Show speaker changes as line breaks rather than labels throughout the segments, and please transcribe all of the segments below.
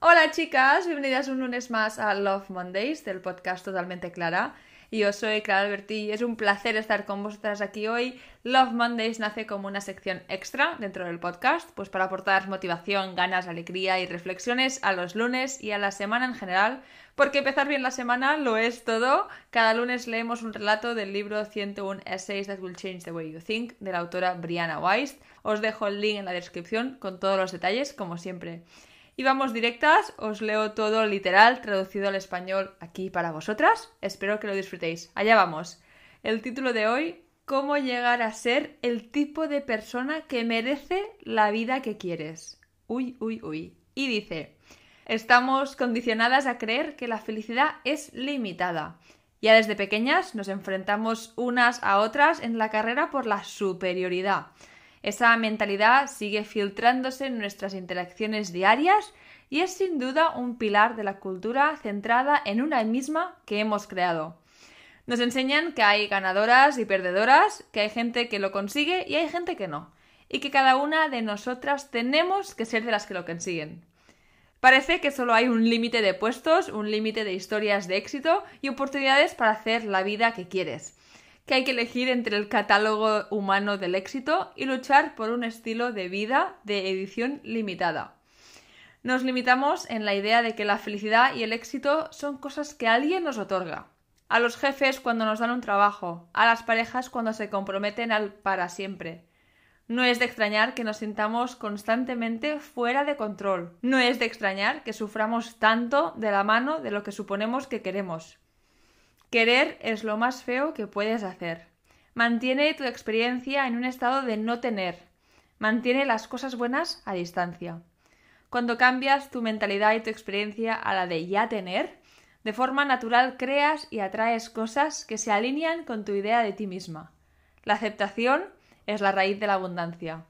Hola, chicas, bienvenidas un lunes más a Love Mondays del podcast Totalmente Clara. Yo soy Clara Alberti es un placer estar con vosotras aquí hoy. Love Mondays nace como una sección extra dentro del podcast, pues para aportar motivación, ganas, alegría y reflexiones a los lunes y a la semana en general, porque empezar bien la semana lo es todo. Cada lunes leemos un relato del libro 101 Essays That Will Change the Way You Think de la autora Brianna Weiss. Os dejo el link en la descripción con todos los detalles, como siempre. Y vamos directas, os leo todo literal, traducido al español aquí para vosotras. Espero que lo disfrutéis. Allá vamos. El título de hoy, ¿Cómo llegar a ser el tipo de persona que merece la vida que quieres? Uy, uy, uy. Y dice, estamos condicionadas a creer que la felicidad es limitada. Ya desde pequeñas nos enfrentamos unas a otras en la carrera por la superioridad. Esa mentalidad sigue filtrándose en nuestras interacciones diarias y es sin duda un pilar de la cultura centrada en una misma que hemos creado. Nos enseñan que hay ganadoras y perdedoras, que hay gente que lo consigue y hay gente que no, y que cada una de nosotras tenemos que ser de las que lo consiguen. Parece que solo hay un límite de puestos, un límite de historias de éxito y oportunidades para hacer la vida que quieres que hay que elegir entre el catálogo humano del éxito y luchar por un estilo de vida de edición limitada. Nos limitamos en la idea de que la felicidad y el éxito son cosas que alguien nos otorga. A los jefes cuando nos dan un trabajo, a las parejas cuando se comprometen al para siempre. No es de extrañar que nos sintamos constantemente fuera de control. No es de extrañar que suframos tanto de la mano de lo que suponemos que queremos. Querer es lo más feo que puedes hacer. Mantiene tu experiencia en un estado de no tener. Mantiene las cosas buenas a distancia. Cuando cambias tu mentalidad y tu experiencia a la de ya tener, de forma natural creas y atraes cosas que se alinean con tu idea de ti misma. La aceptación es la raíz de la abundancia.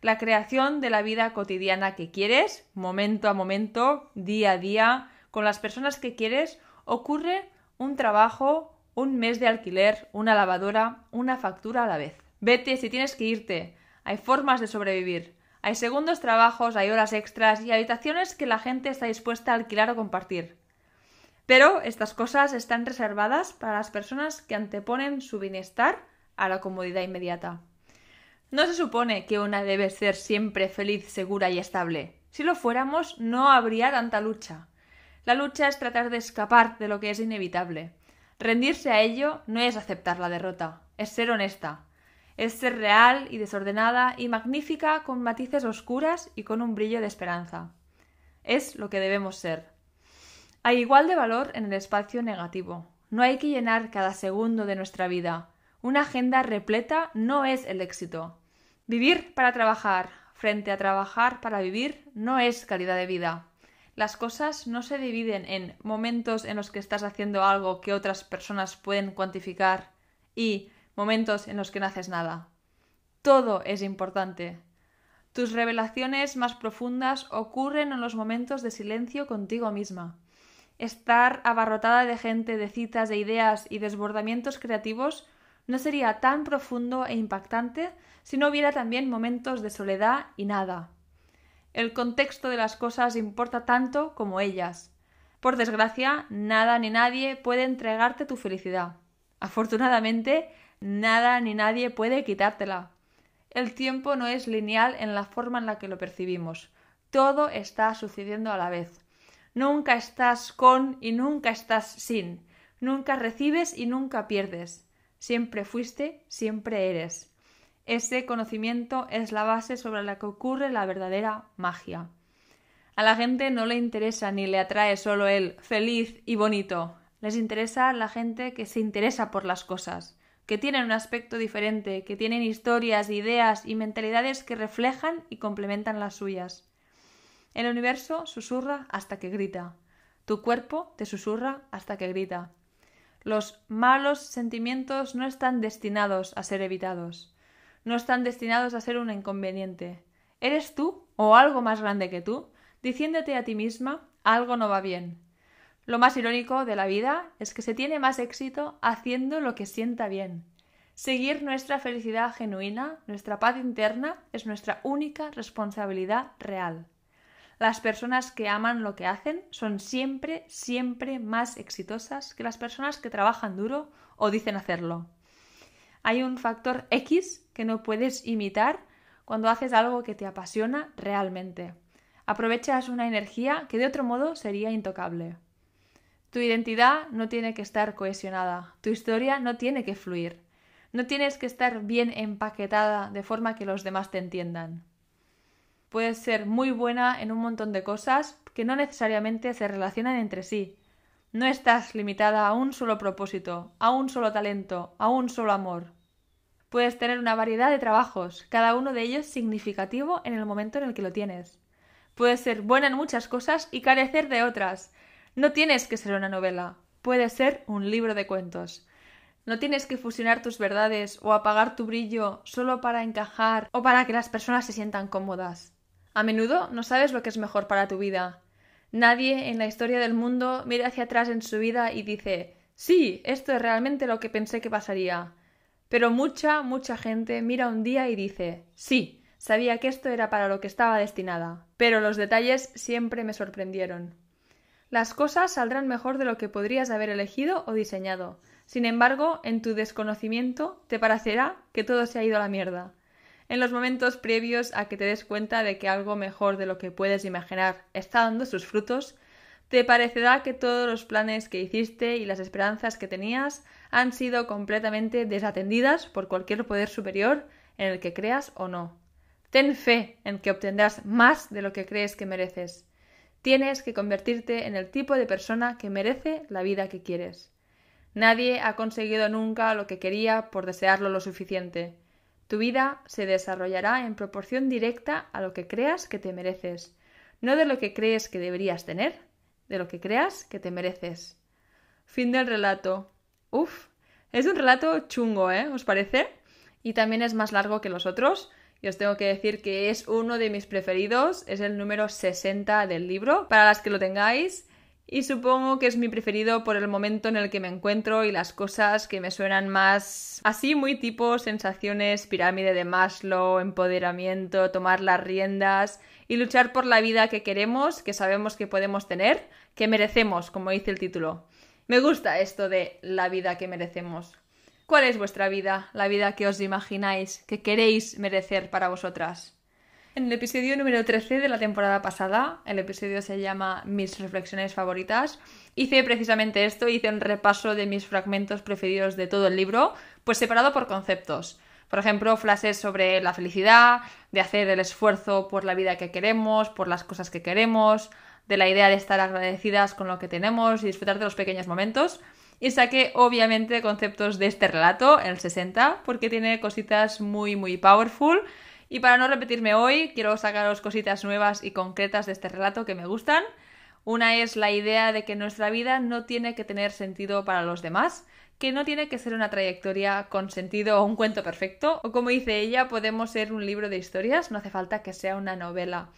La creación de la vida cotidiana que quieres, momento a momento, día a día, con las personas que quieres, ocurre un trabajo, un mes de alquiler, una lavadora, una factura a la vez. Vete si tienes que irte. Hay formas de sobrevivir. Hay segundos trabajos, hay horas extras y habitaciones que la gente está dispuesta a alquilar o compartir. Pero estas cosas están reservadas para las personas que anteponen su bienestar a la comodidad inmediata. No se supone que una debe ser siempre feliz, segura y estable. Si lo fuéramos, no habría tanta lucha. La lucha es tratar de escapar de lo que es inevitable. Rendirse a ello no es aceptar la derrota, es ser honesta, es ser real y desordenada y magnífica con matices oscuras y con un brillo de esperanza. Es lo que debemos ser. Hay igual de valor en el espacio negativo. No hay que llenar cada segundo de nuestra vida. Una agenda repleta no es el éxito. Vivir para trabajar, frente a trabajar para vivir, no es calidad de vida. Las cosas no se dividen en momentos en los que estás haciendo algo que otras personas pueden cuantificar y momentos en los que no haces nada. Todo es importante. Tus revelaciones más profundas ocurren en los momentos de silencio contigo misma. Estar abarrotada de gente, de citas, de ideas y desbordamientos creativos no sería tan profundo e impactante si no hubiera también momentos de soledad y nada. El contexto de las cosas importa tanto como ellas. Por desgracia, nada ni nadie puede entregarte tu felicidad. Afortunadamente, nada ni nadie puede quitártela. El tiempo no es lineal en la forma en la que lo percibimos. Todo está sucediendo a la vez. Nunca estás con y nunca estás sin. Nunca recibes y nunca pierdes. Siempre fuiste, siempre eres. Ese conocimiento es la base sobre la que ocurre la verdadera magia. A la gente no le interesa ni le atrae solo el feliz y bonito. Les interesa la gente que se interesa por las cosas, que tienen un aspecto diferente, que tienen historias, ideas y mentalidades que reflejan y complementan las suyas. El universo susurra hasta que grita. Tu cuerpo te susurra hasta que grita. Los malos sentimientos no están destinados a ser evitados no están destinados a ser un inconveniente. ¿Eres tú o algo más grande que tú diciéndote a ti misma algo no va bien? Lo más irónico de la vida es que se tiene más éxito haciendo lo que sienta bien. Seguir nuestra felicidad genuina, nuestra paz interna, es nuestra única responsabilidad real. las personas que aman lo que hacen son siempre, siempre más exitosas que las personas que trabajan duro o dicen hacerlo. Hay un factor X que no puedes imitar cuando haces algo que te apasiona realmente. Aprovechas una energía que de otro modo sería intocable. Tu identidad no tiene que estar cohesionada, tu historia no tiene que fluir, no tienes que estar bien empaquetada de forma que los demás te entiendan. Puedes ser muy buena en un montón de cosas que no necesariamente se relacionan entre sí. No estás limitada a un solo propósito, a un solo talento, a un solo amor. Puedes tener una variedad de trabajos, cada uno de ellos significativo en el momento en el que lo tienes. Puedes ser buena en muchas cosas y carecer de otras, no tienes que ser una novela, puede ser un libro de cuentos. No tienes que fusionar tus verdades o apagar tu brillo solo para encajar o para que las personas se sientan cómodas. A menudo no sabes lo que es mejor para tu vida. Nadie en la historia del mundo mira hacia atrás en su vida y dice sí, esto es realmente lo que pensé que pasaría. Pero mucha, mucha gente mira un día y dice sí, sabía que esto era para lo que estaba destinada. Pero los detalles siempre me sorprendieron. Las cosas saldrán mejor de lo que podrías haber elegido o diseñado. Sin embargo, en tu desconocimiento te parecerá que todo se ha ido a la mierda. En los momentos previos a que te des cuenta de que algo mejor de lo que puedes imaginar está dando sus frutos, te parecerá que todos los planes que hiciste y las esperanzas que tenías han sido completamente desatendidas por cualquier poder superior en el que creas o no. Ten fe en que obtendrás más de lo que crees que mereces. Tienes que convertirte en el tipo de persona que merece la vida que quieres. Nadie ha conseguido nunca lo que quería por desearlo lo suficiente. Tu vida se desarrollará en proporción directa a lo que creas que te mereces, no de lo que crees que deberías tener, de lo que creas que te mereces. Fin del relato. Uf, es un relato chungo, ¿eh? ¿Os parece? Y también es más largo que los otros, y os tengo que decir que es uno de mis preferidos, es el número 60 del libro, para las que lo tengáis. Y supongo que es mi preferido por el momento en el que me encuentro y las cosas que me suenan más así muy tipo sensaciones, pirámide de Maslow, empoderamiento, tomar las riendas y luchar por la vida que queremos, que sabemos que podemos tener, que merecemos, como dice el título. Me gusta esto de la vida que merecemos. ¿Cuál es vuestra vida, la vida que os imagináis, que queréis merecer para vosotras? En el episodio número 13 de la temporada pasada, el episodio se llama Mis reflexiones favoritas, hice precisamente esto, hice un repaso de mis fragmentos preferidos de todo el libro, pues separado por conceptos. Por ejemplo, frases sobre la felicidad, de hacer el esfuerzo por la vida que queremos, por las cosas que queremos, de la idea de estar agradecidas con lo que tenemos y disfrutar de los pequeños momentos. Y saqué obviamente conceptos de este relato, el 60, porque tiene cositas muy, muy powerful. Y para no repetirme hoy, quiero sacaros cositas nuevas y concretas de este relato que me gustan. Una es la idea de que nuestra vida no tiene que tener sentido para los demás, que no tiene que ser una trayectoria con sentido o un cuento perfecto, o como dice ella, podemos ser un libro de historias, no hace falta que sea una novela.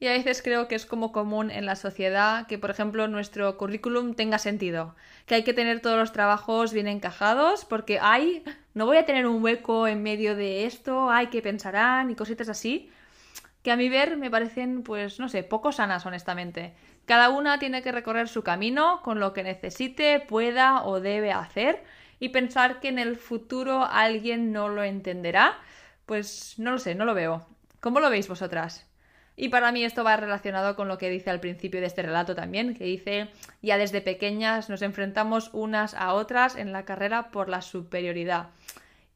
Y a veces creo que es como común en la sociedad que, por ejemplo, nuestro currículum tenga sentido, que hay que tener todos los trabajos bien encajados, porque hay, no voy a tener un hueco en medio de esto, hay que pensarán y cositas así, que a mi ver me parecen, pues, no sé, poco sanas, honestamente. Cada una tiene que recorrer su camino con lo que necesite, pueda o debe hacer, y pensar que en el futuro alguien no lo entenderá, pues no lo sé, no lo veo. ¿Cómo lo veis vosotras? Y para mí esto va relacionado con lo que dice al principio de este relato también, que dice, ya desde pequeñas nos enfrentamos unas a otras en la carrera por la superioridad.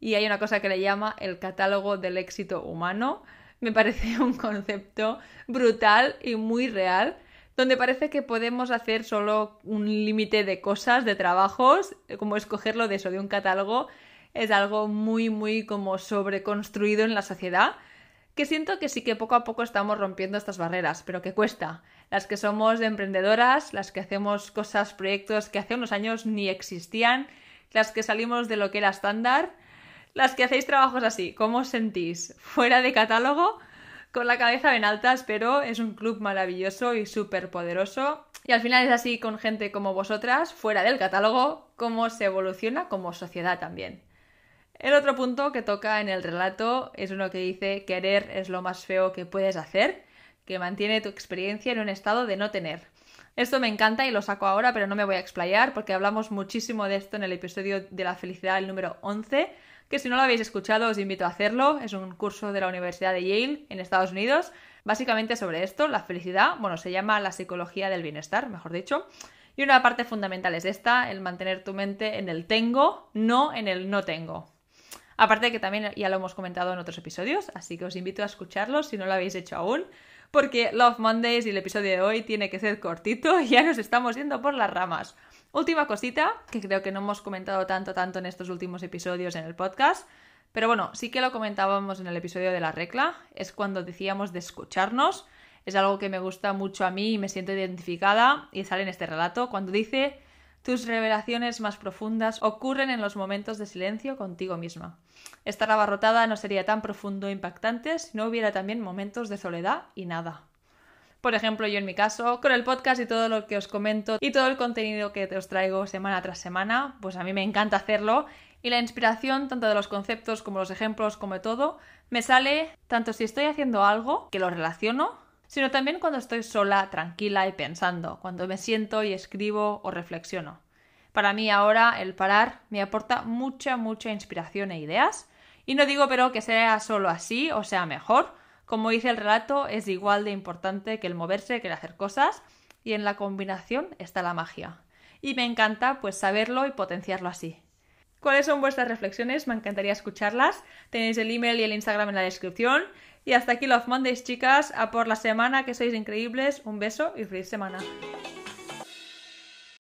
Y hay una cosa que le llama el catálogo del éxito humano. Me parece un concepto brutal y muy real, donde parece que podemos hacer solo un límite de cosas, de trabajos, como escogerlo de eso, de un catálogo, es algo muy, muy como sobreconstruido en la sociedad que siento que sí que poco a poco estamos rompiendo estas barreras, pero que cuesta. Las que somos emprendedoras, las que hacemos cosas, proyectos que hace unos años ni existían, las que salimos de lo que era estándar, las que hacéis trabajos así, ¿cómo os sentís? ¿Fuera de catálogo? Con la cabeza en altas, pero es un club maravilloso y súper poderoso. Y al final es así con gente como vosotras, fuera del catálogo, cómo se evoluciona como sociedad también. El otro punto que toca en el relato es uno que dice querer es lo más feo que puedes hacer, que mantiene tu experiencia en un estado de no tener. Esto me encanta y lo saco ahora, pero no me voy a explayar porque hablamos muchísimo de esto en el episodio de la felicidad, el número 11, que si no lo habéis escuchado os invito a hacerlo. Es un curso de la Universidad de Yale en Estados Unidos, básicamente sobre esto, la felicidad, bueno, se llama la psicología del bienestar, mejor dicho. Y una parte fundamental es esta, el mantener tu mente en el tengo, no en el no tengo. Aparte que también ya lo hemos comentado en otros episodios, así que os invito a escucharlos si no lo habéis hecho aún, porque Love Mondays y el episodio de hoy tiene que ser cortito y ya nos estamos yendo por las ramas. Última cosita, que creo que no hemos comentado tanto, tanto en estos últimos episodios en el podcast, pero bueno, sí que lo comentábamos en el episodio de la regla, es cuando decíamos de escucharnos es algo que me gusta mucho a mí y me siento identificada y sale en este relato cuando dice tus revelaciones más profundas ocurren en los momentos de silencio contigo misma. Estar abarrotada no sería tan profundo e impactante si no hubiera también momentos de soledad y nada. Por ejemplo, yo en mi caso, con el podcast y todo lo que os comento y todo el contenido que os traigo semana tras semana, pues a mí me encanta hacerlo y la inspiración, tanto de los conceptos como los ejemplos, como de todo, me sale tanto si estoy haciendo algo que lo relaciono sino también cuando estoy sola, tranquila y pensando, cuando me siento y escribo o reflexiono. Para mí ahora el parar me aporta mucha, mucha inspiración e ideas, y no digo pero que sea solo así o sea mejor, como dice el relato, es igual de importante que el moverse, que el hacer cosas, y en la combinación está la magia. Y me encanta pues saberlo y potenciarlo así. ¿Cuáles son vuestras reflexiones? Me encantaría escucharlas. Tenéis el email y el Instagram en la descripción. Y hasta aquí Love Mondays, chicas. A por la semana, que sois increíbles. Un beso y feliz semana.